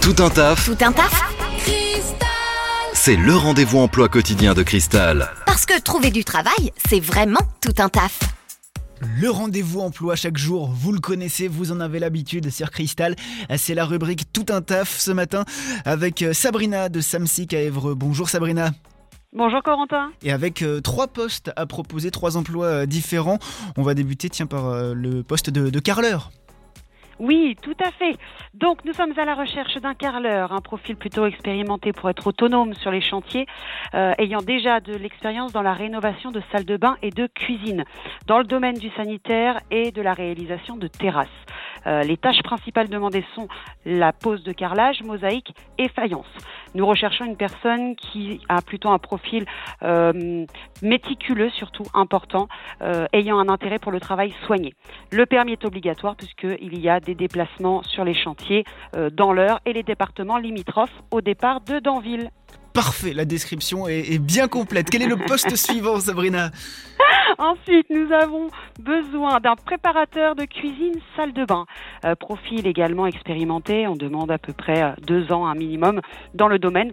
Tout un taf, Tout un taf c'est le rendez-vous emploi quotidien de Cristal. Parce que trouver du travail, c'est vraiment tout un taf. Le rendez-vous emploi chaque jour, vous le connaissez, vous en avez l'habitude sur Cristal. C'est la rubrique Tout un taf ce matin avec euh, Sabrina de Samsic à Évreux. Bonjour Sabrina. Bonjour Corentin. Et avec euh, trois postes à proposer, trois emplois euh, différents, on va débuter tiens par euh, le poste de, de carreleur. Oui, tout à fait. Donc nous sommes à la recherche d'un carreleur, un profil plutôt expérimenté pour être autonome sur les chantiers, euh, ayant déjà de l'expérience dans la rénovation de salles de bain et de cuisine, dans le domaine du sanitaire et de la réalisation de terrasses. Euh, les tâches principales demandées sont la pose de carrelage, mosaïque et faïence. Nous recherchons une personne qui a plutôt un profil euh, méticuleux, surtout important, euh, ayant un intérêt pour le travail soigné. Le permis est obligatoire puisqu'il y a des déplacements sur les chantiers euh, dans l'heure et les départements limitrophes au départ de Danville. Parfait, la description est, est bien complète. Quel est le poste suivant Sabrina? Ensuite, nous avons besoin d'un préparateur de cuisine salle de bain. Euh, profil également expérimenté, on demande à peu près euh, deux ans un minimum dans le domaine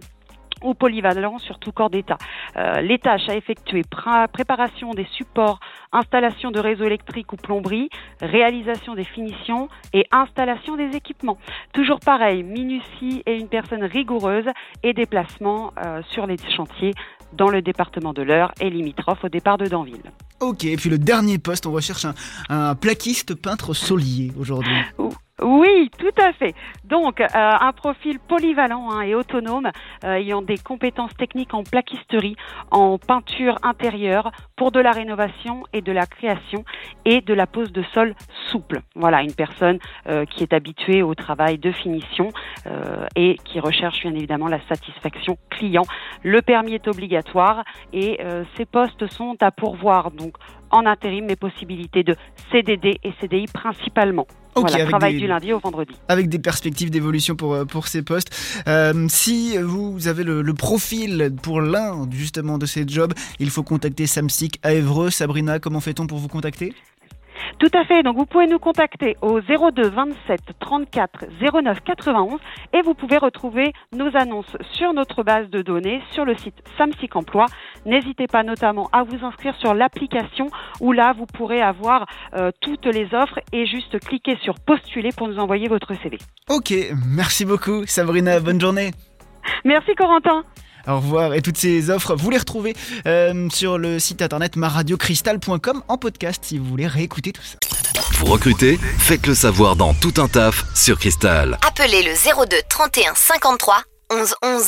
ou polyvalent sur tout corps d'État. Euh, les tâches à effectuer, pré- préparation des supports, installation de réseaux électriques ou plomberie, réalisation des finitions et installation des équipements. Toujours pareil, minutie et une personne rigoureuse et déplacement sur les chantiers dans le département de l'Eure et limitrophe au départ de Danville. Ok, et puis le dernier poste, on recherche un, un plaquiste peintre solier aujourd'hui. Oui, tout à fait. Donc, euh, un profil polyvalent hein, et autonome, euh, ayant des compétences techniques en plaquisterie, en peinture intérieure, pour de la rénovation et de la création et de la pose de sol souple. Voilà, une personne euh, qui est habituée au travail de finition et qui recherche bien évidemment la satisfaction client. Le permis est obligatoire et euh, ces postes sont à pourvoir. Donc, en intérim, mais possibilités de CDD et CDI principalement. Ok, voilà, travail des- du lundi au vendredi. avec des perspectives d'évolution pour, euh, pour ces postes. Euh, si vous avez le, le profil pour l'un justement de ces jobs, il faut contacter Samsic à Évreux. Sabrina, comment fait-on pour vous contacter? Tout à fait. Donc vous pouvez nous contacter au 02 27 34 09 91 et vous pouvez retrouver nos annonces sur notre base de données sur le site Samsic Emploi. N'hésitez pas notamment à vous inscrire sur l'application où là vous pourrez avoir euh, toutes les offres et juste cliquer sur postuler pour nous envoyer votre CV. Ok, merci beaucoup Sabrina, bonne journée. Merci Corentin. Au revoir. Et toutes ces offres, vous les retrouvez euh, sur le site internet maradiocristal.com en podcast si vous voulez réécouter tout ça. Vous recrutez Faites le savoir dans Tout un taf sur Cristal. Appelez le 02 31 53 11 11.